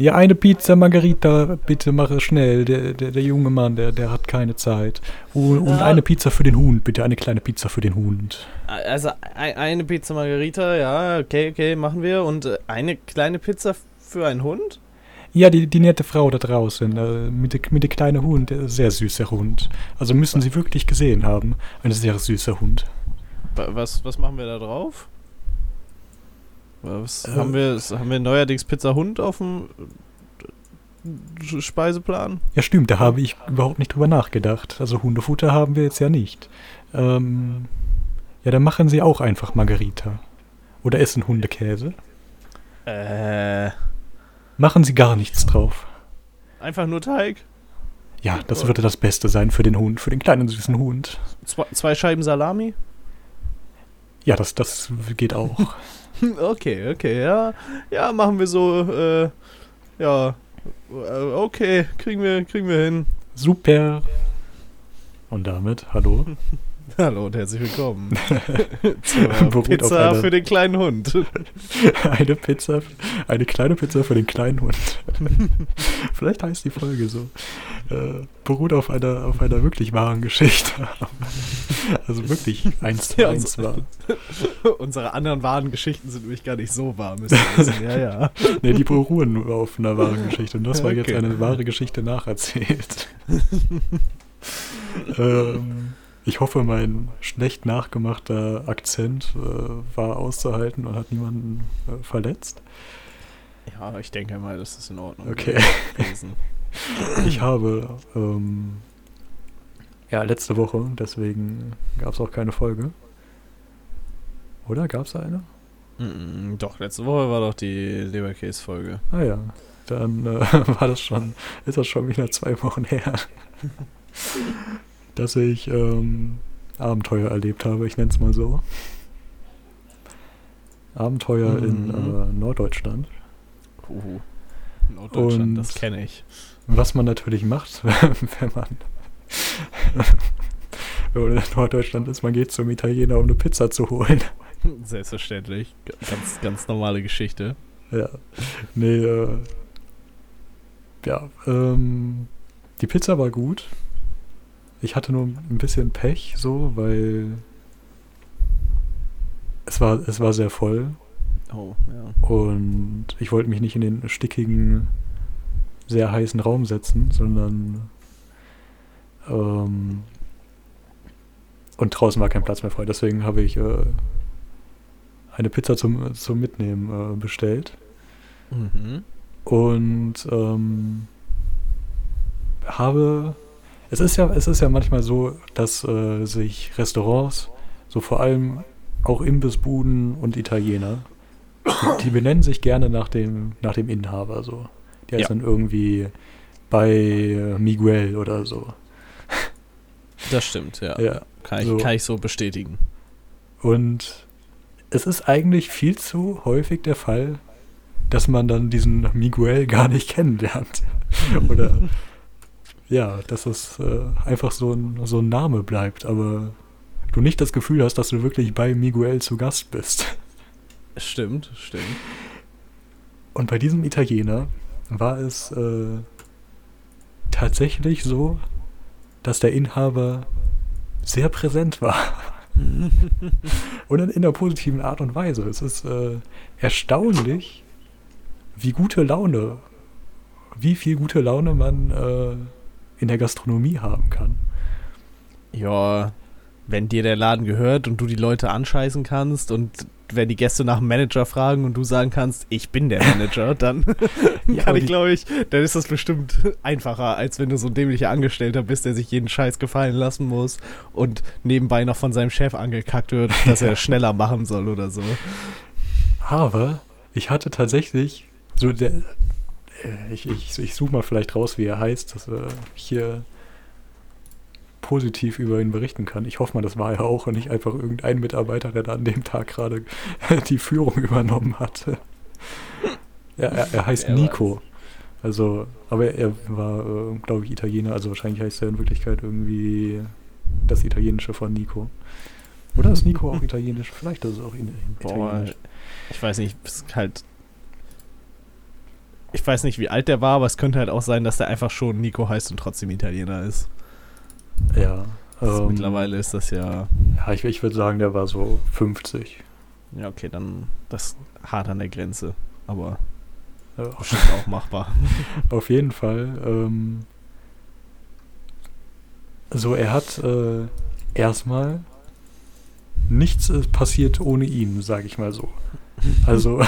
Ja, eine Pizza Margarita, bitte mache schnell. Der, der, der junge Mann, der, der hat keine Zeit. Und, und Ja. eine Pizza für den Hund, bitte. Eine kleine Pizza für den Hund. Also ein, eine Pizza Margarita, ja, okay, okay, machen wir. Und äh, eine kleine Pizza für einen Hund? Ja, die, die nette Frau da draußen, äh, mit, mit der kleinen Hund, der sehr süßer Hund. Also müssen Sie wirklich gesehen haben. Ein sehr süßer Hund. Wa- Was, was machen wir da drauf? Was, Äh, haben, wir, haben wir neuerdings Pizza Hund auf dem äh, Speiseplan? Ja, stimmt, da habe ich überhaupt nicht drüber nachgedacht. Also Hundefutter haben wir jetzt ja nicht. Ähm, ja, dann machen Sie auch einfach Margarita. Oder essen Hundekäse. Äh, Machen Sie gar nichts drauf. einfach nur Teig. Ja, das würde das Beste sein für den Hund, für den kleinen süßen Hund. Zwei, zwei Scheiben Salami? Ja, das, das geht auch. Okay, okay, ja. Ja, machen wir so, äh, ja. äh, Okay, kriegen wir, kriegen wir hin. Super. Und damit, hallo. Hallo und herzlich willkommen zur Pizza einer- für den kleinen Hund. Eine Pizza, eine kleine Pizza für den kleinen Hund. Vielleicht heißt die Folge so. Äh, beruht auf einer, auf einer wirklich wahren Geschichte. Also wirklich eins zu Ja, eins so- war. Unsere anderen wahren Geschichten sind nämlich gar nicht so wahr, müssen. Ja, ja. Ne, die beruhen nur auf einer wahren Geschichte. Und das war jetzt Okay. eine wahre Geschichte nacherzählt. ähm, ich hoffe, mein schlecht nachgemachter Akzent äh, war auszuhalten und hat niemanden äh, verletzt. Ja, ich denke mal, das ist in Ordnung. Okay. gewesen. Ich habe ähm, ja letzte Woche, deswegen gab es auch keine Folge. Oder gab es eine? Mm, Doch, letzte Woche war doch die Leberkäse-Folge. Ah ja, dann äh, war das schon, ist das schon wieder zwei Wochen her, dass ich ähm, Abenteuer erlebt habe, ich nenne es mal so. Abenteuer in Mhm. äh, Norddeutschland. Uhu. Norddeutschland, Und- das kenne ich. Was man natürlich macht, wenn man, wenn man in Norddeutschland ist, man geht zum Italiener, um eine Pizza zu holen. Selbstverständlich. Ganz, ganz normale Geschichte. Ja. Nee, äh, ja, ähm, die Pizza war gut. Ich hatte nur ein bisschen Pech, so, weil es war, es war sehr voll Oh, ja. und ich wollte mich nicht in den stickigen, sehr heißen Raum setzen, sondern ähm, und draußen war kein Platz mehr frei. Deswegen habe ich äh, eine Pizza zum, zum Mitnehmen äh, bestellt. Mhm. und ähm, habe es ist ja es ist ja manchmal so, dass äh, sich Restaurants so vor allem auch Imbissbuden und Italiener die, die benennen sich gerne nach dem nach dem Inhaber so. Der Ja. ist dann irgendwie bei Miguel oder so. Das stimmt, ja. Ja. Kann, ich, so. kann ich so bestätigen. Und es ist eigentlich viel zu häufig der Fall, dass man dann diesen Miguel gar nicht kennenlernt. Oder ja, dass es äh, einfach so ein, so ein Name bleibt, aber du nicht das Gefühl hast, dass du wirklich bei Miguel zu Gast bist. Stimmt, stimmt. Und bei diesem Italiener war es äh, tatsächlich so, dass der Inhaber sehr präsent war. Und in, in einer positiven Art und Weise. Es ist äh, erstaunlich, wie gute Laune, wie viel gute Laune man äh, in der Gastronomie haben kann. Ja, wenn dir der Laden gehört und du die Leute anscheißen kannst und wenn die Gäste nach dem Manager fragen und du sagen kannst, ich bin der Manager, dann Ja, kann ich, glaube ich, dann ist das bestimmt einfacher, als wenn du so ein dämlicher Angestellter bist, der sich jeden Scheiß gefallen lassen muss und nebenbei noch von seinem Chef angekackt wird, dass er schneller machen soll oder so. Aber ich hatte tatsächlich so der. Äh, Ich, ich, ich suche mal vielleicht raus, wie er heißt, dass äh, ich hier positiv über ihn berichten kann. Ich hoffe mal, das war er auch und nicht einfach irgendein Mitarbeiter, der da an dem Tag gerade die Führung übernommen hatte. Ja, er, er heißt Wer Nico. Also, aber er war, äh, glaube ich, Italiener, also wahrscheinlich heißt er in Wirklichkeit irgendwie das Italienische von Nico. Oder ist Nico auch italienisch? Vielleicht ist es auch in, Boah, italienisch. ich weiß nicht, es ist halt. Ich weiß nicht, wie alt der war, aber es könnte halt auch sein, dass der einfach schon Nico heißt und trotzdem Italiener ist. Ja. Also ähm, mittlerweile ist das ja. Ja, ich, ich würde sagen, der war so 50. Ja, okay, dann das hart an der Grenze. Aber Ja. auch machbar. Auf jeden Fall. Ähm, so, er hat äh, erstmal nichts äh, passiert ohne ihn, sage ich mal so. Also,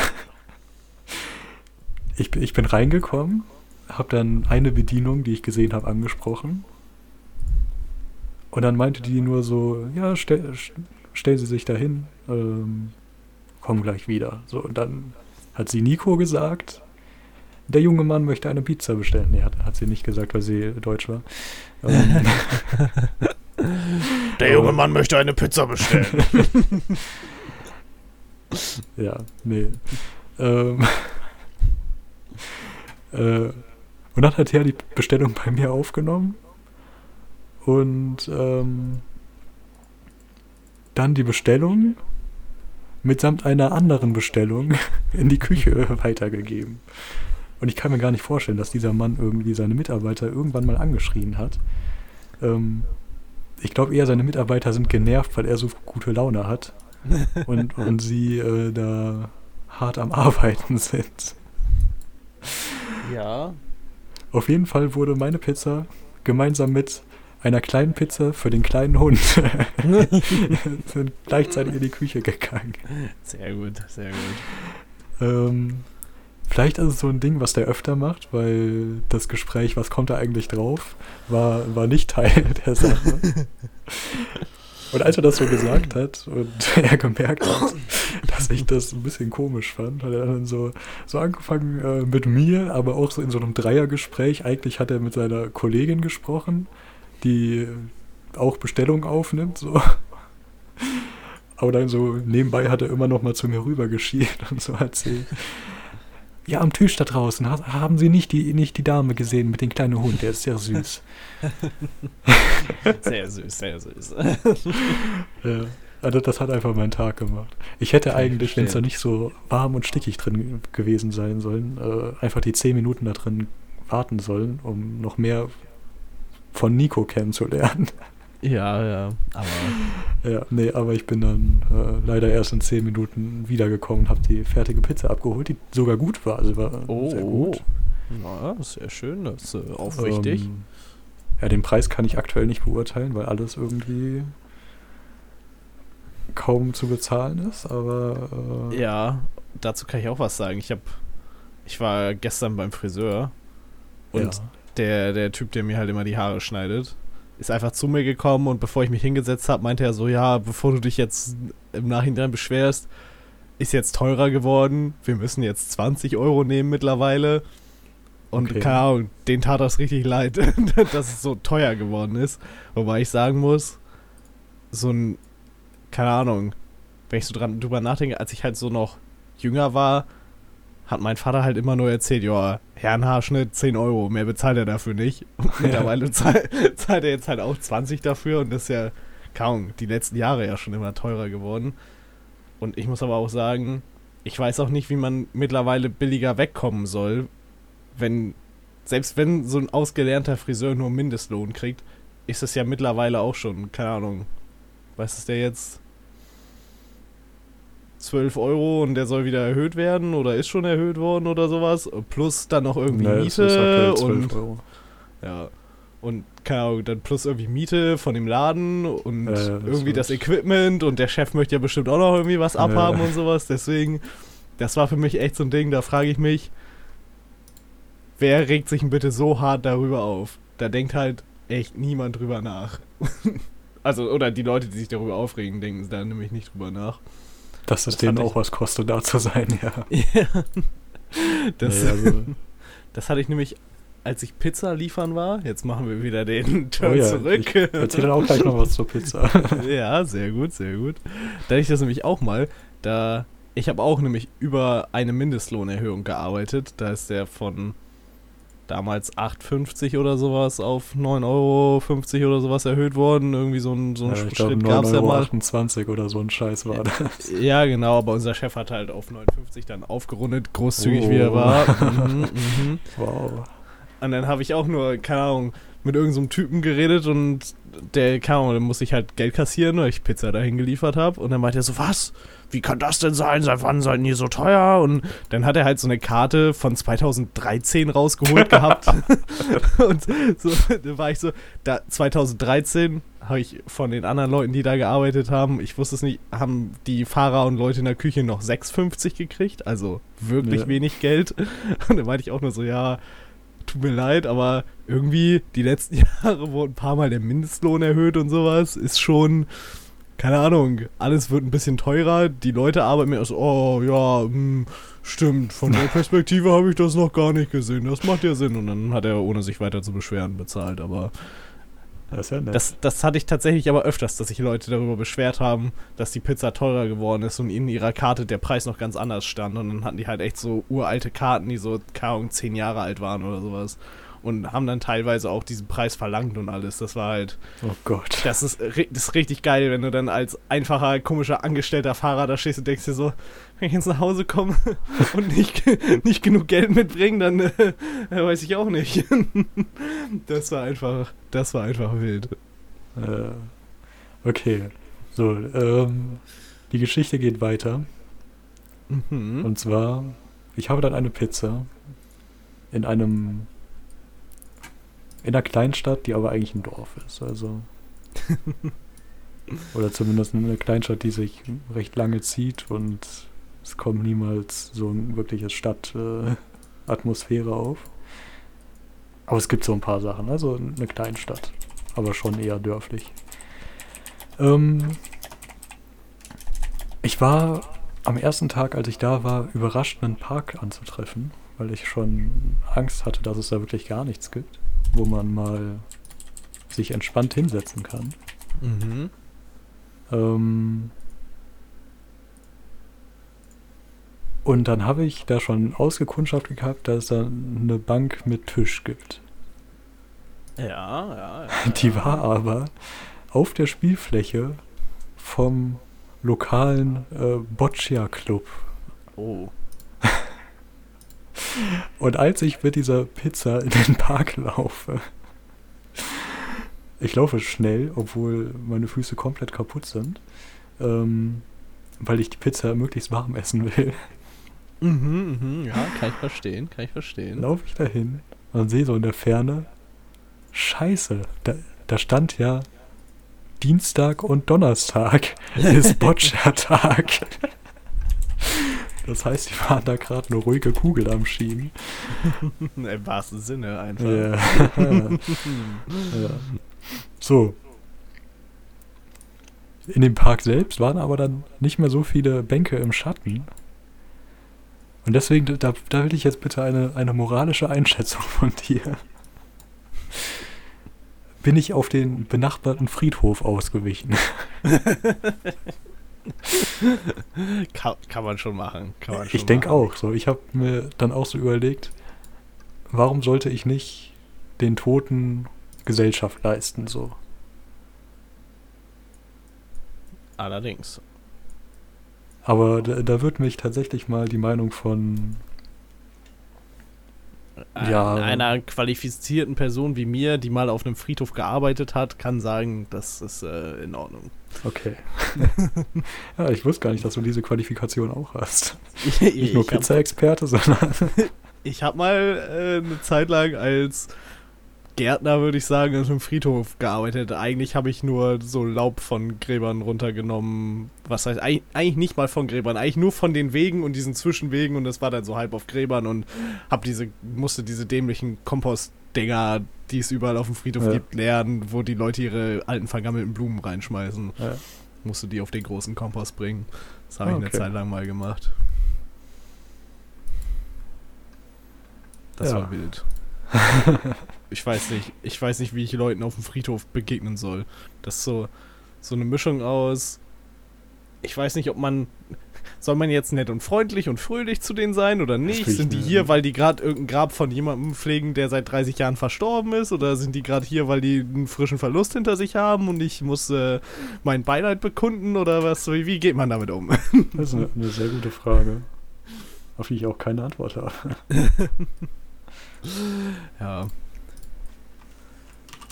ich, bin- ich bin reingekommen, habe dann eine Bedienung, die ich gesehen habe, angesprochen. Und dann meinte die nur so, ja, stell, st- stellen Sie sich dahin, ähm, kommen gleich wieder. So, und dann hat sie Nico gesagt, der junge Mann möchte eine Pizza bestellen. Nee, hat, hat sie nicht gesagt, weil sie deutsch war. Ähm, Der junge Mann möchte eine Pizza bestellen. ja, nee. Ähm, äh, und dann hat er die Bestellung bei mir aufgenommen und ähm, dann die Bestellung mitsamt einer anderen Bestellung in die Küche weitergegeben. Und ich kann mir gar nicht vorstellen, dass dieser Mann irgendwie seine Mitarbeiter irgendwann mal angeschrien hat. Ähm, ich glaube eher, seine Mitarbeiter sind genervt, weil er so gute Laune hat und, und sie äh, da hart am Arbeiten sind. Ja. Auf jeden Fall wurde meine Pizza gemeinsam mit einer kleinen Pizza für den kleinen Hund sind gleichzeitig in die Küche gegangen. Sehr gut, sehr gut. Ähm, vielleicht ist es so ein Ding, was der öfter macht, weil das Gespräch, was kommt da eigentlich drauf, war, war nicht Teil der Sache. Und als er das so gesagt hat und er gemerkt hat, dass ich das ein bisschen komisch fand, hat er dann so, so angefangen äh, mit mir, aber auch so in so einem Dreiergespräch. Eigentlich hat er mit seiner Kollegin gesprochen, die auch Bestellungen aufnimmt, so. Aber dann so nebenbei hat er immer noch mal zu mir rüber geschielt und so erzählt. Ja, am Tisch da draußen ha- haben Sie nicht die, nicht die Dame gesehen mit dem kleinen Hund, der ist sehr süß. Sehr süß, sehr süß. Ja. Also das hat einfach meinen Tag gemacht. Ich hätte eigentlich, wenn es da nicht so warm und stickig drin gewesen sein sollen, äh, einfach die 10 Minuten da drin warten sollen, um noch mehr von Nico kennenzulernen. Ja, ja. Aber Ja, nee, aber ich bin dann äh, leider erst in 10 Minuten wiedergekommen und habe die fertige Pizza abgeholt, die sogar gut war. Also war Oh, sehr gut. na, sehr schön, das ist äh, aufrichtig. Ähm, ja, den Preis kann ich aktuell nicht beurteilen, weil alles irgendwie kaum zu bezahlen ist, aber äh, Ja, dazu kann ich auch was sagen. Ich habe, ich war gestern beim Friseur und ja. der, der Typ, der mir halt immer die Haare schneidet, ist einfach zu mir gekommen und bevor ich mich hingesetzt habe, meinte er so, ja, bevor du dich jetzt im Nachhinein beschwerst, ist jetzt teurer geworden. Wir müssen jetzt 20 Euro nehmen mittlerweile. Und Okay. keine Ahnung, den tat das richtig leid, dass es so teuer geworden ist. Wobei ich sagen muss, so ein, keine Ahnung, wenn ich so dran drüber nachdenke, als ich halt so noch jünger war, hat mein Vater halt immer nur erzählt, ja, Herrenhaarschnitt 10 Euro, mehr bezahlt er dafür nicht. Und mittlerweile zahl, zahlt er jetzt halt auch 20 dafür und das ist ja, kaum, die letzten Jahre ja schon immer teurer geworden. Und ich muss aber auch sagen, ich weiß auch nicht, wie man mittlerweile billiger wegkommen soll, wenn, selbst wenn so ein ausgelernter Friseur nur Mindestlohn kriegt, ist es ja mittlerweile auch schon, keine Ahnung, was ist der jetzt? 12 Euro und der soll wieder erhöht werden oder ist schon erhöht worden oder sowas. Plus dann noch irgendwie Nee, Miete aktuell 12 und Euro. ja. Und keine Ahnung, dann plus irgendwie Miete von dem Laden und ja, das irgendwie das Equipment und der Chef möchte ja bestimmt auch noch irgendwie was abhaben und sowas. Deswegen, das war für mich echt so ein Ding, da frage ich mich, wer regt sich denn bitte so hart darüber auf? Da denkt halt echt niemand drüber nach. also, oder die Leute, die sich darüber aufregen, denken da nämlich nicht drüber nach. Dass es Das denen auch was kostet, da zu sein, ja. Ja. Das, Nee, also, das hatte ich nämlich, als ich Pizza liefern war. Jetzt machen wir wieder den Turn oh ja, zurück. Ich erzähl dann auch gleich noch was zur Pizza. ja, sehr gut, sehr gut. Da hatte ich das nämlich auch mal. Da, ich habe auch nämlich über eine Mindestlohnerhöhung gearbeitet. Da ist der von, damals 8,50 oder sowas auf 9,50 Euro oder sowas erhöht worden. Irgendwie so ein, so ein Ja, Schritt gab es ja 9,28 mal. Euro 28 oder so ein Scheiß war das. Ja, genau, aber unser Chef hat halt auf 59 dann aufgerundet, großzügig Oh. wie er war. Mhm, mhm. Wow. Und dann habe ich auch nur, keine Ahnung, mit irgendeinem Typen geredet und der, keine Ahnung, dann musste ich halt Geld kassieren, weil ich Pizza dahin geliefert habe. Und dann meinte er so, was? Wie kann das denn sein? Seit wann seid ihr so teuer? Und dann hat er halt so eine Karte von 2013 rausgeholt gehabt. und so, da war ich so, da 2013 habe ich von den anderen Leuten, die da gearbeitet haben, ich wusste es nicht, haben die Fahrer und Leute in der Küche noch 6,50 gekriegt, also wirklich Ja. wenig Geld. Und dann meinte ich auch nur so, ja, tut mir leid, aber irgendwie die letzten Jahre wurde ein paar Mal der Mindestlohn erhöht und sowas. Ist schon, keine Ahnung, alles wird ein bisschen teurer. Die Leute arbeiten mir so, oh ja, hm, stimmt, von der Perspektive habe ich das noch gar nicht gesehen. Das macht ja Sinn. Und dann hat er, ohne sich weiter zu beschweren, bezahlt. Aber Das ja das, das hatte ich tatsächlich aber öfters, dass sich Leute darüber beschwert haben, dass die Pizza teurer geworden ist und in ihrer Karte der Preis noch ganz anders stand. Und dann hatten die halt echt so uralte Karten, die so, keine Ahnung, zehn Jahre alt waren oder sowas. Und haben dann teilweise auch diesen Preis verlangt und alles. Das war halt, oh Gott. das ist, das ist richtig geil, wenn du dann als einfacher, komischer, angestellter Fahrer da stehst und denkst dir so, wenn ich jetzt nach Hause komme und nicht, nicht genug Geld mitbringe, dann äh, weiß ich auch nicht. das war einfach, das war einfach wild. Äh, okay. So, ähm, die Geschichte geht weiter. Mhm. Und zwar, ich habe dann eine Pizza in einem in einer Kleinstadt, die aber eigentlich ein Dorf ist. Also oder zumindest eine Kleinstadt, die sich recht lange zieht und es kommt niemals so ein wirkliches Stadtatmosphäre äh, auf. Aber es gibt so ein paar Sachen, also eine Kleinstadt, aber schon eher dörflich. Ähm, ich war am ersten Tag, als ich da war, überrascht, einen Park anzutreffen, weil ich schon Angst hatte, dass es da wirklich gar nichts gibt, wo man mal sich entspannt hinsetzen kann. Mhm. Ähm und dann habe ich da schon ausgekundschaftet gehabt, dass es da eine Bank mit Tisch gibt. Ja, ja, ja. Die war aber auf der Spielfläche vom lokalen äh, Boccia Club. Oh. Und als ich mit dieser Pizza in den Park laufe, ich laufe schnell, obwohl meine Füße komplett kaputt sind, ähm, weil ich die Pizza möglichst warm essen will, Mhm, mhm, ja, kann ich verstehen, kann ich verstehen. laufe ich dahin und sehe so in der Ferne, scheiße, da, da stand ja Dienstag und Donnerstag ist Boccia-Tag. Das heißt, die waren da gerade eine ruhige Kugel am Schieben. Im wahrsten Sinne einfach. Ja. ja. So. In dem Park selbst waren aber dann nicht mehr so viele Bänke im Schatten. Und deswegen, da, da will ich jetzt bitte eine, eine moralische Einschätzung von dir. Bin ich auf den benachbarten Friedhof ausgewichen? Kann, kann man schon machen. Kann man schon Ich denke auch so. Ich habe mir dann auch so überlegt, warum sollte ich nicht den Toten Gesellschaft leisten, so. Allerdings. Aber da, da wird mich tatsächlich mal die Meinung von Ja. Einer qualifizierten Person wie mir, die mal auf einem Friedhof gearbeitet hat, kann sagen, das ist äh, in Ordnung. Okay. ja, ich wusste gar nicht, dass du diese Qualifikation auch hast. Ich, Nicht nur Pizza-Experte, sondern. Ich habe mal äh, eine Zeit lang als Gärtner, würde ich sagen, auf einem Friedhof gearbeitet. Eigentlich habe ich nur so Laub von Gräbern runtergenommen. Was heißt, eig- eigentlich nicht mal von Gräbern, eigentlich nur von den Wegen und diesen Zwischenwegen und das war dann so halb auf Gräbern und hab diese, musste diese dämlichen Kompostdinger, die es überall auf dem Friedhof Ja. gibt, leeren, wo die Leute ihre alten vergammelten Blumen reinschmeißen. ja. Musste die auf den großen Kompost bringen. Das habe ich eine Okay. Zeit lang mal gemacht. Das Ja. war wild. ich weiß nicht, ich weiß nicht, wie ich Leuten auf dem Friedhof begegnen soll. Das ist so, so eine Mischung aus ich weiß nicht, ob man. Soll man jetzt nett und freundlich und fröhlich zu denen sein oder nicht? Sind die hier, weil die gerade irgendein Grab von jemandem pflegen, der seit 30 Jahren verstorben ist? Oder sind die gerade hier, weil die einen frischen Verlust hinter sich haben und ich muss äh, mein Beileid bekunden? Oder was? Wie, wie geht man damit um? Das ist eine, eine sehr gute Frage, auf die ich auch keine Antwort habe. Ja.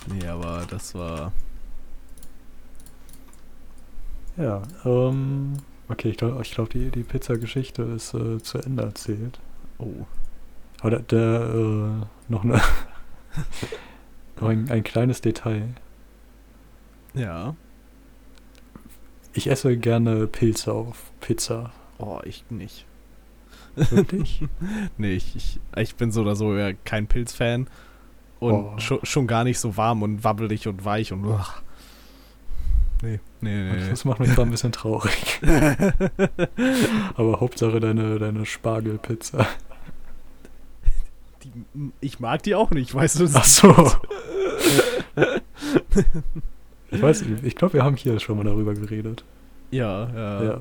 Nee, aber das war. Ja, ähm, okay, ich glaube, ich glaub, die, die Pizza-Geschichte ist äh, zu Ende erzählt. Oh. Aber der, der äh, noch, eine noch ein, ein kleines Detail. Ja. Ich esse gerne Pilze auf Pizza. Oh, ich nicht. Wirklich? Nee, ich, ich, ich bin so oder so ja kein Pilzfan. Und Oh. schon, schon gar nicht so warm und wabbelig und weich und. Uah. Nee, nee, nee. Das macht mich gerade ein bisschen traurig. Aber Hauptsache deine, deine Spargelpizza. Die, ich mag die auch nicht, weißt du? Ach so. Ich weiß nicht, ich glaube, wir haben hier schon mal darüber geredet. Ja, ja. Ja,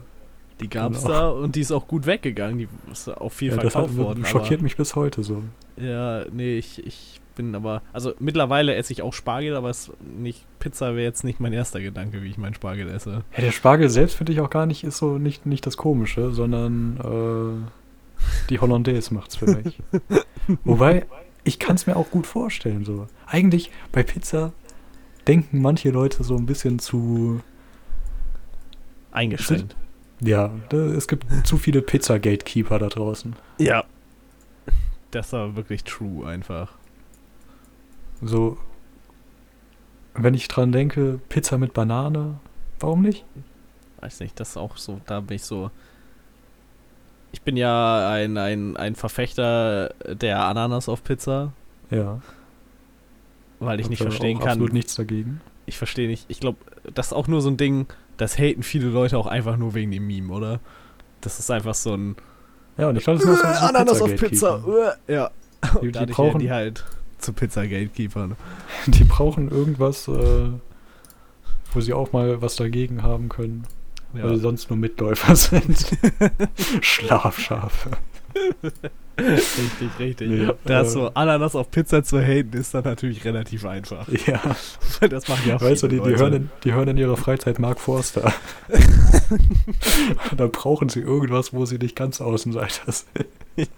Die gab's genau. da und die ist auch gut weggegangen. Die ist auch viel ja das hat, verkauft worden. schockiert mich bis heute so. Ja, nee, ich, ich bin aber. Also mittlerweile esse ich auch Spargel, aber es nicht. Pizza wäre jetzt nicht mein erster Gedanke, wie ich meinen Spargel esse. Ja, der Spargel selbst finde ich auch gar nicht, ist so nicht, nicht das Komische, sondern äh, die Hollandaise macht's für mich. Wobei, ich kann es mir auch gut vorstellen. So. Eigentlich bei Pizza denken manche Leute so ein bisschen zu. Eingeschränkt. Ja, es gibt zu viele Pizza-Gatekeeper da draußen. Ja. Das war wirklich true einfach. So, wenn ich dran denke, Pizza mit Banane, warum nicht? Weiß nicht, das ist auch so, da bin ich so. Ich bin ja ein, ein, ein Verfechter der Ananas auf Pizza, Ja. weil ich hab nicht verstehen auch kann. Absolut nichts dagegen. Ich verstehe nicht. Ich glaube, das ist auch nur so ein Ding, das haten viele Leute auch einfach nur wegen dem Meme, oder? Das ist einfach so ein Ja, und ich glaube, das ist auch so Ananas auf Pizza. Uh, Ja. Die- Und die brauchen- die halt zu Pizza Gatekeepern. Die brauchen irgendwas, äh, wo sie auch mal was dagegen haben können, weil sie Ja. sonst nur Mitläufer sind. Schlafschafe. Richtig, richtig. Nee, das äh, so Ananas auf Pizza zu haten ist dann natürlich relativ einfach. Ja, Das machen ja weißt du, die, die, hören in, die hören in ihrer Freizeit Mark Forster. da brauchen sie irgendwas, wo sie nicht ganz Außenseiter sind.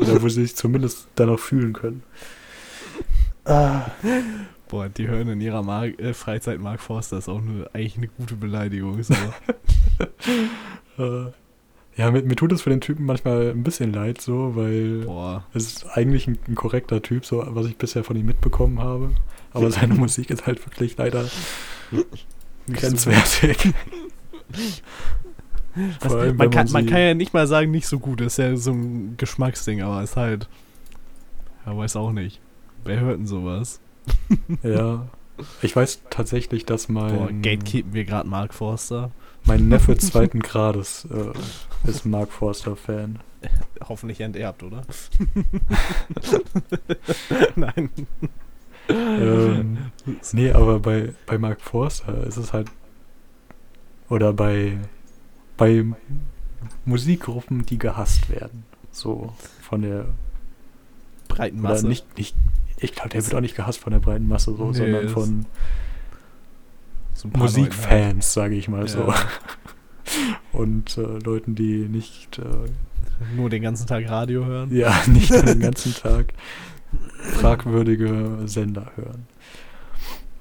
Oder wo sie sich zumindest danach fühlen können. Boah, die hören in ihrer Mar äh, Freizeit Mark Forster ist auch eine, eigentlich eine gute Beleidigung. So. Äh, ja, mir, mir tut es für den Typen manchmal ein bisschen leid, so, weil Boah. es ist eigentlich ein, ein korrekter Typ, so was ich bisher von ihm mitbekommen habe. Aber seine Musik ist halt wirklich leider grenzwertig. Vor allem, man, kann, man man kann ja nicht mal sagen, nicht so gut. Das ist ja so ein Geschmacksding, aber ist halt. Ja, weiß auch nicht. Wer hört denn sowas? Ja. Ich weiß tatsächlich, dass mein, Boah, gatekeepen wir gerade Mark Forster. mein Neffe zweiten Grades äh, ist Mark Forster-Fan. Hoffentlich enterbt, oder? Nein. Ähm, nee, aber bei, bei Mark Forster ist es halt. Oder bei, bei Musikgruppen, die gehasst werden. So von der. Breiten Masse. nicht, nicht, ich glaube, der wird auch nicht gehasst von der breiten Masse, so, Nee, sondern von so Leuten halt. Musikfans, sage ich mal so. Ja. Und äh, Leuten, die nicht, äh, Nur den ganzen Tag Radio hören. ja, nicht den ganzen Tag fragwürdige Sender hören.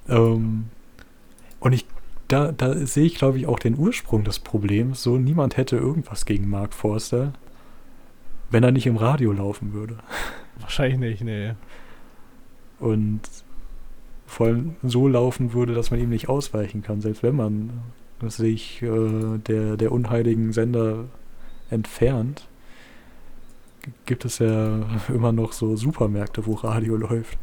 Ähm, und ich, da, da sehe ich, glaube ich, auch den Ursprung des Problems. So, niemand hätte irgendwas gegen Mark Forster, wenn er nicht im Radio laufen würde. Wahrscheinlich nicht, nee. Und vor allem so laufen würde, dass man ihm nicht ausweichen kann, selbst wenn man sich äh, der, der unheiligen Sender entfernt, gibt es ja immer noch so Supermärkte, wo Radio läuft.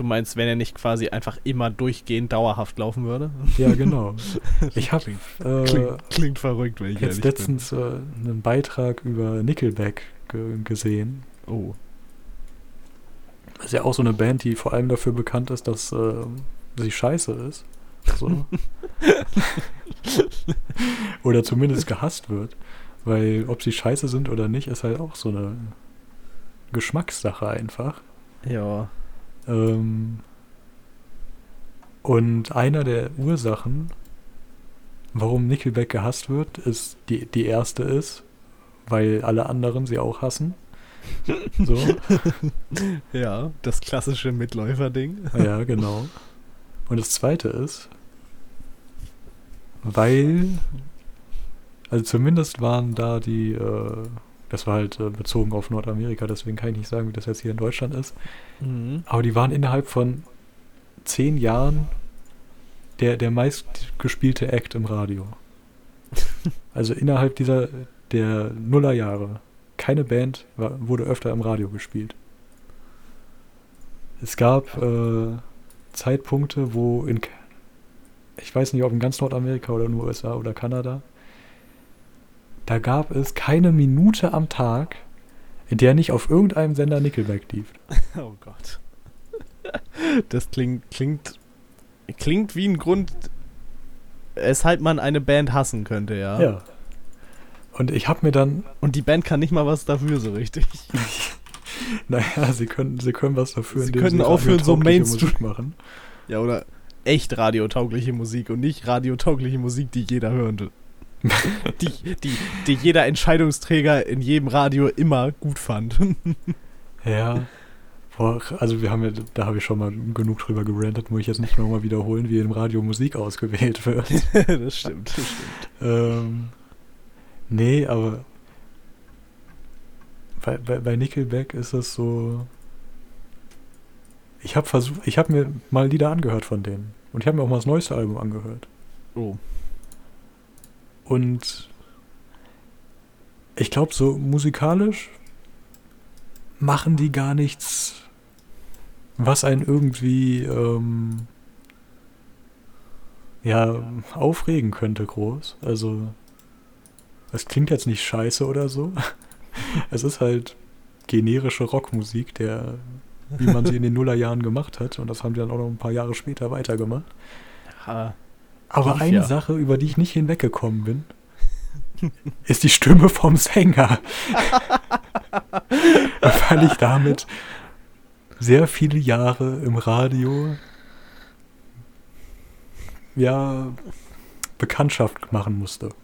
Du meinst, wenn er nicht quasi einfach immer durchgehend dauerhaft laufen würde? Ja, genau. Ich habe Klingt, äh, klingt, klingt verrückt, wenn ich jetzt letztens äh, einen Beitrag über Nickelback ge gesehen. Oh. Das ist ja auch so eine Band, die vor allem dafür bekannt ist, dass äh, sie scheiße ist. So. oder zumindest gehasst wird. Weil ob sie scheiße sind oder nicht, ist halt auch so eine Geschmackssache einfach. Ja. Ähm, und einer der Ursachen, warum Nickelback gehasst wird, ist die, die erste ist, weil alle anderen sie auch hassen. So. Ja, das klassische Mitläufer-Ding. Ja, genau. Und das zweite ist, weil, also zumindest waren da die, äh, das war halt äh, bezogen auf Nordamerika, deswegen kann ich nicht sagen, wie das jetzt hier in Deutschland ist, Mhm. aber die waren innerhalb von zehn Jahren der, der meistgespielte Act im Radio. Also innerhalb dieser, der Nullerjahre. Keine Band war, wurde öfter im Radio gespielt. Es gab äh, Zeitpunkte, wo in, ich weiß nicht, ob in ganz Nordamerika oder nur USA oder Kanada, da gab es keine Minute am Tag, in der nicht auf irgendeinem Sender Nickelback lief. Oh Gott. Das klingt, klingt, klingt wie ein Grund, weshalb man eine Band hassen könnte, ja. Ja. Und ich habe mir dann, Und die Band kann nicht mal was dafür so richtig. naja, sie können, sie können was dafür, Sie können aufhören, so Mainstream- machen. Ja, oder echt radiotaugliche Musik und nicht radiotaugliche Musik, die jeder hören. Die, die, die jeder Entscheidungsträger in jedem Radio immer gut fand. Ja. Boah, also wir haben ja, da habe ich schon mal genug drüber gerantet, muss ich jetzt nicht nochmal wiederholen, wie im Radio Musik ausgewählt wird. das stimmt, das stimmt. ähm, nee, aber bei, bei, bei Nickelback ist es so. Ich habe versucht, ich habe mir mal Lieder angehört von denen. Und ich habe mir auch mal das neueste Album angehört. Oh. Und ich glaube, so musikalisch machen die gar nichts, was einen irgendwie ähm, ja aufregen könnte groß. Also es klingt jetzt nicht scheiße oder so. es ist halt generische Rockmusik, der wie man sie in den Nullerjahren gemacht hat. Und das haben die dann auch noch ein paar Jahre später weitergemacht. Ja, Aber Lief eine ja. Sache, über die ich nicht hinweggekommen bin, ist die Stimme vom Sänger. Weil ich damit sehr viele Jahre im Radio ja Bekanntschaft machen musste.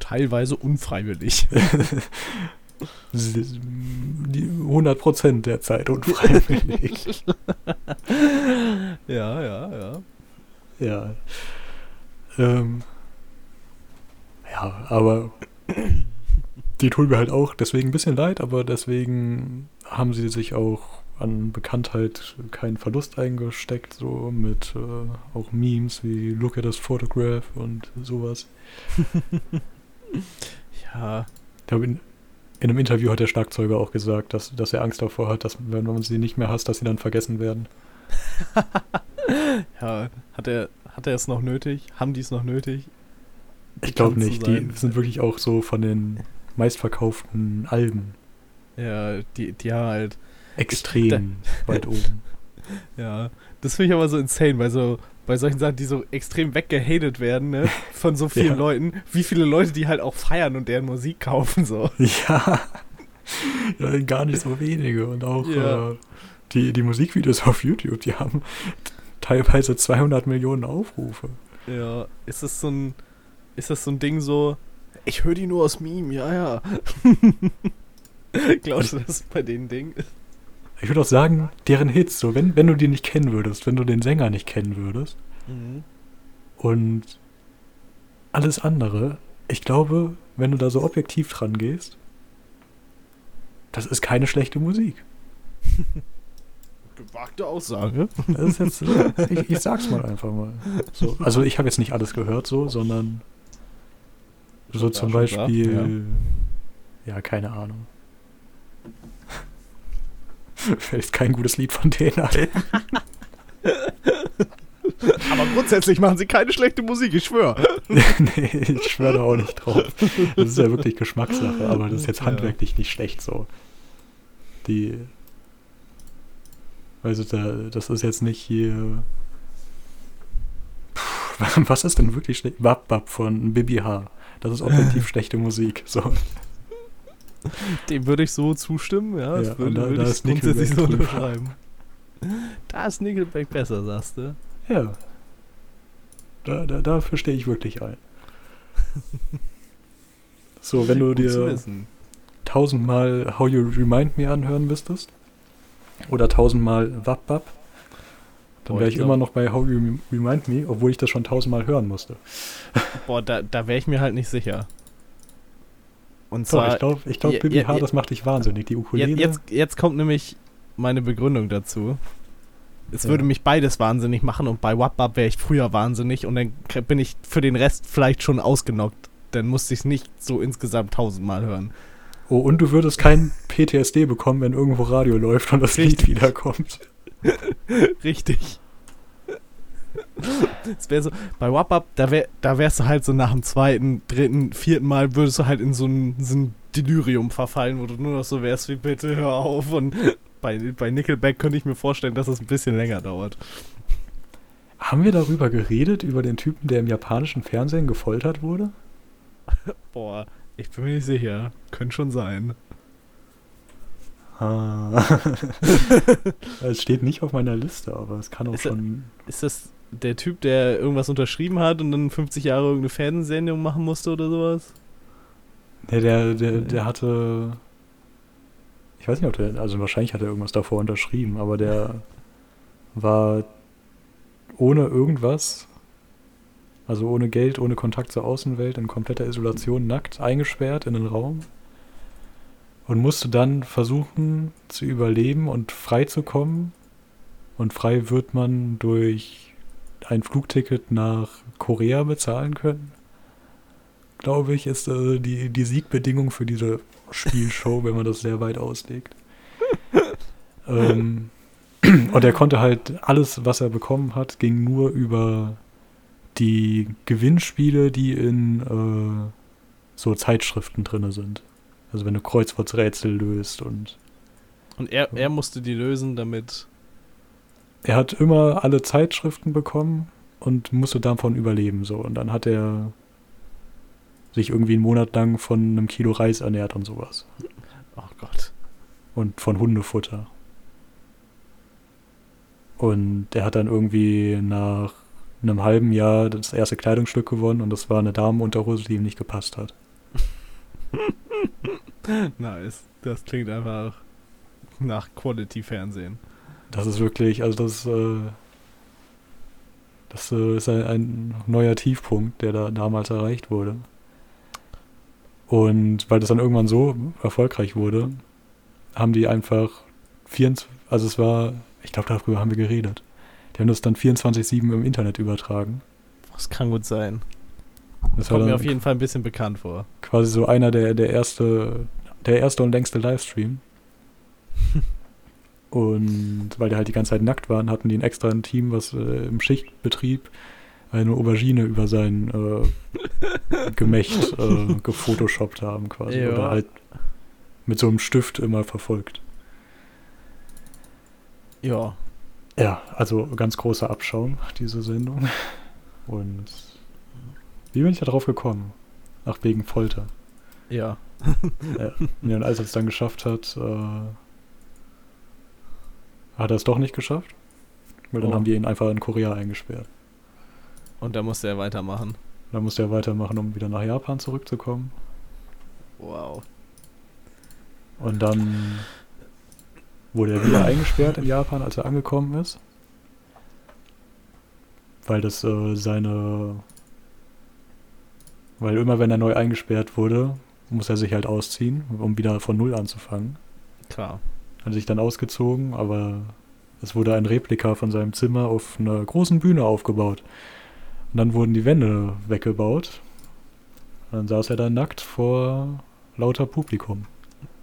teilweise unfreiwillig. Sie- Die 100% der Zeit unfreiwillig. Ja, ja, ja. Ja. Ähm, ja, aber die tun mir halt auch deswegen ein bisschen leid, aber deswegen haben sie sich auch an Bekanntheit keinen Verlust eingesteckt, so mit äh, auch Memes wie Look at this photograph und sowas. Ja, Ich glaube, in, in einem Interview hat der Schlagzeuger auch gesagt, dass, dass er Angst davor hat, dass wenn man sie nicht mehr hasst, dass sie dann vergessen werden. ja. Hat er, hat er es noch nötig? Haben die es noch nötig? Ich glaube nicht. Die sind wirklich auch so von den meistverkauften Alben Ja, die, die haben halt, extrem weit oben. ja. Das finde ich aber so insane, weil so, bei solchen Sachen, die so extrem weggehatet werden, ne, von so vielen Ja. Leuten, wie viele Leute die halt auch feiern und deren Musik kaufen, so. Ja. ja, gar nicht so wenige. Und auch Ja. äh, die, die Musikvideos auf YouTube, die haben teilweise 200 Millionen Aufrufe. Ja, ist das so ein, ist das so ein Ding so, ich höre die nur aus Meme, ja, ja. Glaubst du, das bei den Ding? Ich würde auch sagen, deren Hits, so wenn, wenn du die nicht kennen würdest, wenn du den Sänger nicht kennen würdest Mhm. und alles andere, ich glaube, wenn du da so objektiv dran gehst, das ist keine schlechte Musik. Gewagte Aussage. Das ist jetzt, ich, ich sag's mal einfach mal. So, also ich habe jetzt nicht alles gehört so, sondern so Schon zum Beispiel, ja. keine Ahnung. Fällt kein gutes Lied von denen ein. Aber grundsätzlich machen sie keine schlechte Musik, ich schwöre. nee, ich schwöre da auch nicht drauf. Das ist ja wirklich Geschmackssache, aber das ist jetzt Ja. handwerklich nicht schlecht so. Die. Also da, das ist jetzt nicht hier. Puh, was ist denn wirklich schlecht? Wap Wap von Bibi H. Das ist objektiv schlechte Musik. So. Dem würde ich so zustimmen, ja. Das Ja, würde, und da- würde da ich ist grundsätzlich so unterschreiben. Da ist Nickelback besser, sagst du. Ja. Da, da, dafür stehe ich wirklich ein. So, wenn du dir tausendmal How You Remind Me anhören müsstest oder tausendmal Wap Wap, dann wäre ich glaub- immer noch bei How You Remind Me, obwohl ich das schon tausendmal hören musste. Boah, da, da wäre ich mir halt nicht sicher. Und zwar, ich glaube, ich glaub, ja, Bibi ja, H, ja. das macht dich wahnsinnig. Die Ukulele. jetzt, jetzt, kommt nämlich meine Begründung dazu. Es Ja. würde mich beides wahnsinnig machen und bei WAP wäre ich früher wahnsinnig und dann bin ich für den Rest vielleicht schon ausgenockt. Dann musste ich es nicht so insgesamt tausendmal hören. Oh, und du würdest kein PTSD bekommen, wenn irgendwo Radio läuft und das Lied wiederkommt. Richtig. Es wäre so, bei WAP da, wär, da wärst du halt so nach dem zweiten, dritten, vierten Mal würdest du halt in so ein, so ein Delirium verfallen, wo du nur noch so wärst wie bitte hör auf. Und bei, bei Nickelback könnte ich mir vorstellen, dass es ein bisschen länger dauert. Haben wir darüber geredet, über den Typen, der im japanischen Fernsehen gefoltert wurde? Boah, ich bin mir nicht sicher. Könnte schon sein. Ah. es steht nicht auf meiner Liste, aber es kann auch Ist schon. Ist das der Typ, der irgendwas unterschrieben hat und dann 50 Jahre irgendeine Fernsehsendung machen musste oder sowas? Nee, der, der, der hatte. Ich weiß nicht, ob der. Also wahrscheinlich hat er irgendwas davor unterschrieben, aber der war ohne irgendwas, also ohne Geld, ohne Kontakt zur Außenwelt, in kompletter Isolation, nackt eingesperrt in den Raum und musste dann versuchen zu überleben und frei zu kommen. Und frei wird man durch ein Flugticket nach Korea bezahlen können glaube ich, ist äh, die, die Siegbedingung für diese Spielshow, wenn man das sehr weit auslegt. ähm, und er konnte halt alles, was er bekommen hat, ging nur über die Gewinnspiele, die in äh, so Zeitschriften drinne sind. Also wenn du Kreuzworträtsel löst und Und er, er musste die lösen, damit. er hat immer alle Zeitschriften bekommen und musste davon überleben so und dann hat er sich irgendwie einen Monat lang von einem Kilo Reis ernährt und sowas Oh Gott. und von Hundefutter. Und er hat dann irgendwie nach einem halben Jahr das erste Kleidungsstück gewonnen und das war eine Damenunterhose, die ihm nicht gepasst hat. Nice. Das klingt einfach nach Quality-Fernsehen. Das ist wirklich, also das, äh, das äh, ist ein, ein neuer Tiefpunkt, der da damals erreicht wurde. Und weil das dann irgendwann so erfolgreich wurde, haben die einfach 24, also es war, ich glaube, darüber haben wir geredet. Die haben das dann 24-7 im Internet übertragen. Das kann gut sein. Das war Kommt mir auf jeden Fall ein bisschen bekannt vor. quasi so einer der, der erste, der erste und längste Livestream. und weil die halt die ganze Zeit nackt waren, hatten die ein extra ein Team, was äh, im Schichtbetrieb eine Aubergine über sein äh, Gemächt äh, gefotoshoppt haben quasi. Ja. Oder halt mit so einem Stift immer verfolgt. Ja. Ja, also ganz großer Abschaum, diese Sendung. Und wie bin ich da drauf gekommen? Ach, wegen Folter. Ja. Ja, und als er es dann geschafft hat, äh, hat er es doch nicht geschafft. Weil dann Oh. haben die ihn einfach in Korea eingesperrt. Und da musste er weitermachen. Dann musste er weitermachen, um wieder nach Japan zurückzukommen. Wow. Und dann wurde er wieder eingesperrt in Japan, als er angekommen ist. Weil das äh, seine. Weil immer wenn er neu eingesperrt wurde, muss er sich halt ausziehen, um wieder von Null anzufangen. Klar. Hat sich dann ausgezogen, aber es wurde ein Replika von seinem Zimmer auf einer großen Bühne aufgebaut. Und dann wurden die Wände weggebaut. Und dann saß er da nackt vor lauter Publikum.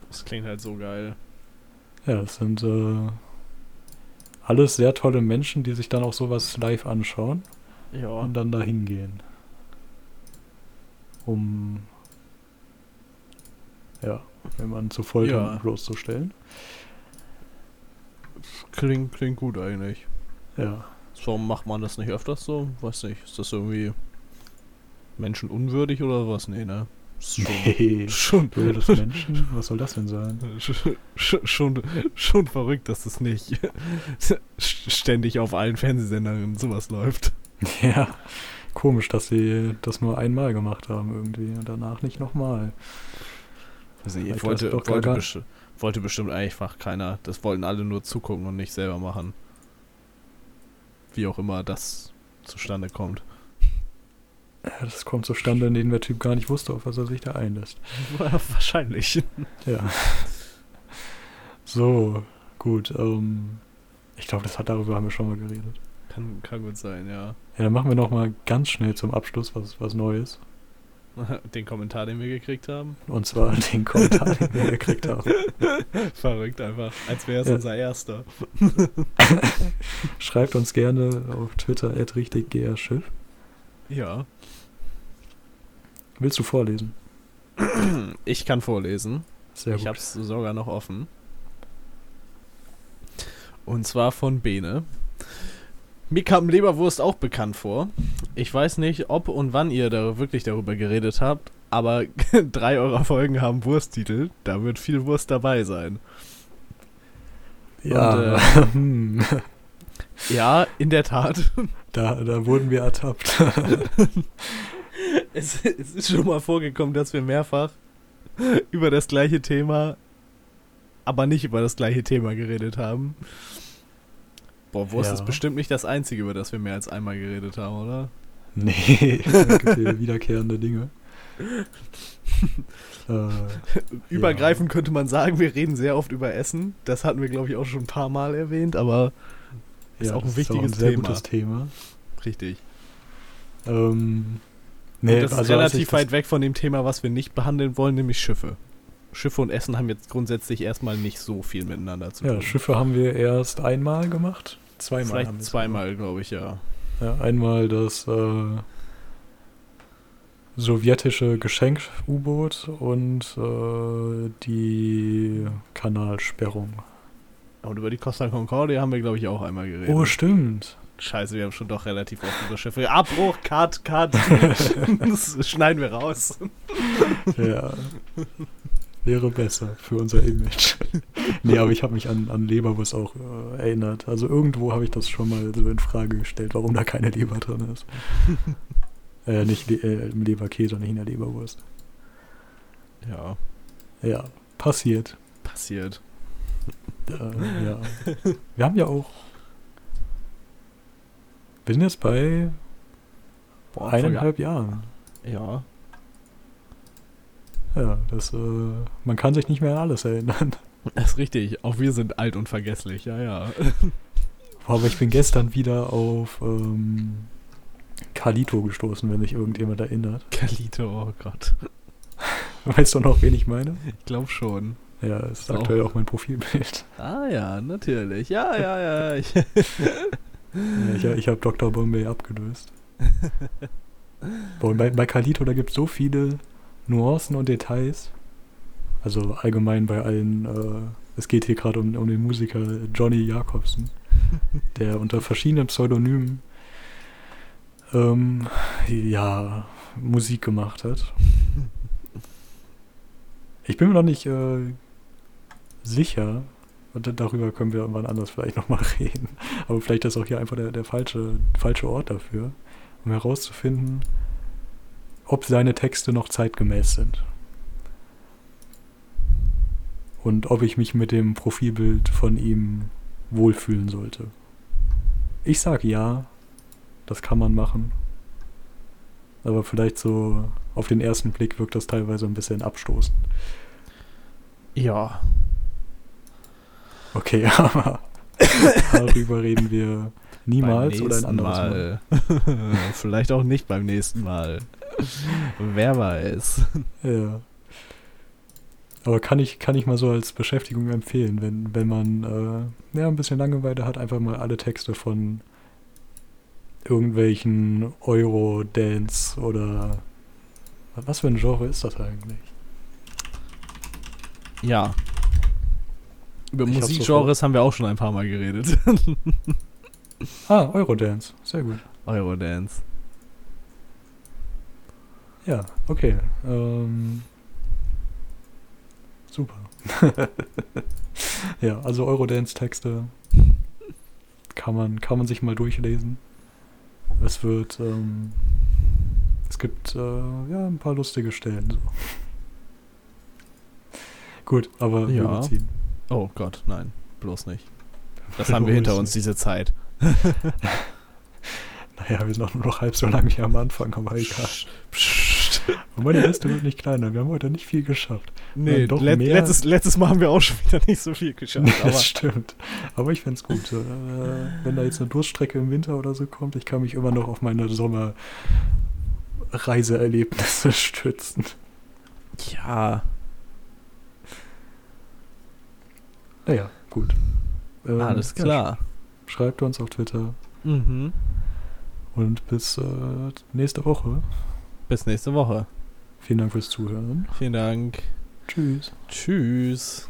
Das klingt halt so geil. Ja, das sind äh, alles sehr tolle Menschen, die sich dann auch sowas live anschauen Ja. und dann da hingehen. Um ja, jemanden zu foltern Ja. bloßzustellen. Klingt, klingt gut eigentlich. Ja. Warum macht man das nicht öfters so? Weiß nicht. Ist das irgendwie menschenunwürdig oder was? Nee, ne? Schon, Nee. schon, Menschen? Was soll das denn sein? Sch- sch- schon, schon verrückt, dass das nicht ständig auf allen Fernsehsendern sowas läuft. Ja. Komisch, dass sie das nur einmal gemacht haben irgendwie und danach nicht nochmal. Also ich wollte, wollte, besti wollte bestimmt einfach keiner. Das wollten alle nur zugucken und nicht selber machen. Wie auch immer das zustande kommt. Ja, das kommt zustande, indem der Typ gar nicht wusste, auf was er sich da einlässt. Wahrscheinlich. Ja. So, gut. Ähm, ich glaube, das hat darüber haben wir schon mal geredet. Kann, kann gut sein, ja. Ja, dann machen wir noch mal ganz schnell zum Abschluss was, was Neues. Den Kommentar, den wir gekriegt haben. Und zwar den Kommentar, den wir gekriegt haben. Verrückt einfach. Als wäre es Ja. unser erster. Schreibt uns gerne auf Twitter richtiggrschiff. Ja. Willst du vorlesen? Ich kann vorlesen. Sehr ich gut. hab's sogar noch offen. Und zwar von Bene. Mir kam Leberwurst auch bekannt vor. Ich weiß nicht, ob und wann ihr da wirklich darüber geredet habt, aber drei eurer Folgen haben Wursttitel. Da wird viel Wurst dabei sein. Ja, Und, äh, hm, Ja, in der Tat. da, da wurden wir ertappt. Es, es ist schon mal vorgekommen, dass wir mehrfach über das gleiche Thema, aber nicht über das gleiche Thema geredet haben. Boah, Wurst Ja. ist bestimmt nicht das einzige, über das wir mehr als einmal geredet haben, oder? nee, da gibt wiederkehrende Dinge. äh, Übergreifend könnte man sagen, wir reden sehr oft über Essen. Das hatten wir, glaube ich, auch schon ein paar Mal erwähnt, aber Ist auch ein wichtiges sehr Thema. gutes Thema. richtig. Ähm, nee, das ist also als relativ weit weg von dem Thema, was wir nicht behandeln wollen, nämlich Schiffe. Schiffe und Essen haben jetzt grundsätzlich erstmal nicht so viel miteinander zu Ja, tun. Schiffe haben wir erst einmal gemacht. Zweimal. haben wir Vielleicht zweimal, glaube ich, ja. Ja, einmal das äh, sowjetische Geschenk-U-Boot und äh, die Kanalsperrung. Und über die Costa Concordia haben wir, glaube ich, auch einmal geredet. Oh, stimmt. Scheiße, wir haben schon doch relativ oft über Schiffe. Abbruch, Cut, Cut. das schneiden wir raus. Ja. Wäre besser für unser Image. nee, aber ich habe mich an, an Leberwurst auch äh, erinnert. Also irgendwo habe ich das schon mal so in Frage gestellt, warum da keine Leber drin ist. äh, nicht Le äh, im Leberkäse, nicht in der Leberwurst. Ja, Ja, passiert. passiert. Äh, ja. Wir haben ja auch. Wir sind jetzt bei Boah, eineinhalb Jahren. Ja. Ja, das, äh, man kann sich nicht mehr an alles erinnern. Das ist richtig. Auch wir sind alt und vergesslich. Ja, ja. Boah, aber ich bin gestern wieder auf ähm, Kalito gestoßen, wenn sich irgendjemand erinnert. Kalito, oh Gott. Weißt du noch, wen ich meine? Ich glaube schon. Ja, es ist auch- aktuell auch mein Profilbild. Ah ja, natürlich. Ja, ja, ja. Ich, ich ich habe Dr. Bombay abgelöst. Bei, bei Kalito, da gibt es so viele Nuancen und Details. Also allgemein bei allen, äh, es geht hier gerade um, um den Musiker Johnny Jacobsen, der unter verschiedenen Pseudonymen ähm, ja, Musik gemacht hat. Ich bin mir noch nicht äh, sicher, und da- darüber können wir irgendwann anders vielleicht nochmal reden. Aber vielleicht ist auch hier einfach der, der falsche, falsche Ort dafür, um herauszufinden, ob seine Texte noch zeitgemäß sind. Und ob ich mich mit dem Profilbild von ihm wohlfühlen sollte. Ich sag ja, das kann man machen. Aber vielleicht so auf den ersten Blick wirkt das teilweise ein bisschen abstoßend. ja. Okay, aber darüber reden wir niemals oder ein anderes Mal. Mal. Vielleicht auch nicht beim nächsten Mal. Wer weiß. Ja. Aber kann ich, kann ich mal so als Beschäftigung empfehlen, wenn, wenn man äh, ja, ein bisschen Langeweile hat, einfach mal alle Texte von irgendwelchen Euro-Dance oder was für ein Genre ist das eigentlich? Ja. Über Ich Musikgenres haben wir auch schon ein paar Mal geredet. Ah, Eurodance. Sehr gut. Eurodance. Ja, okay. Ähm, super. ja, also Eurodance-Texte kann man, kann man sich mal durchlesen. Es wird, ähm, es gibt äh, ja ein paar lustige Stellen. So. Gut, aber Ja. überziehen. Oh Gott, nein, bloß nicht. Das haben wir hinter uns, diese Zeit. Naja, wir sind auch nur noch halb so lang wie am Anfang, aber egal. Psst. Und meine Liste wird nicht kleiner. Wir haben heute nicht viel geschafft. Nee, doch let mehr. letztes, letztes Mal haben wir auch schon wieder nicht so viel geschafft. das Aber stimmt. Aber ich find's gut. Äh, wenn da jetzt eine Durststrecke im Winter oder so kommt, ich kann mich immer noch auf meine Sommerreiseerlebnisse stützen. ja, Naja, gut. Ähm, alles klar. sch- schreibt uns auf Twitter Mhm. und bis äh, nächste Woche. Bis nächste Woche. Vielen Dank fürs Zuhören. Vielen Dank. Tschüss. Tschüss.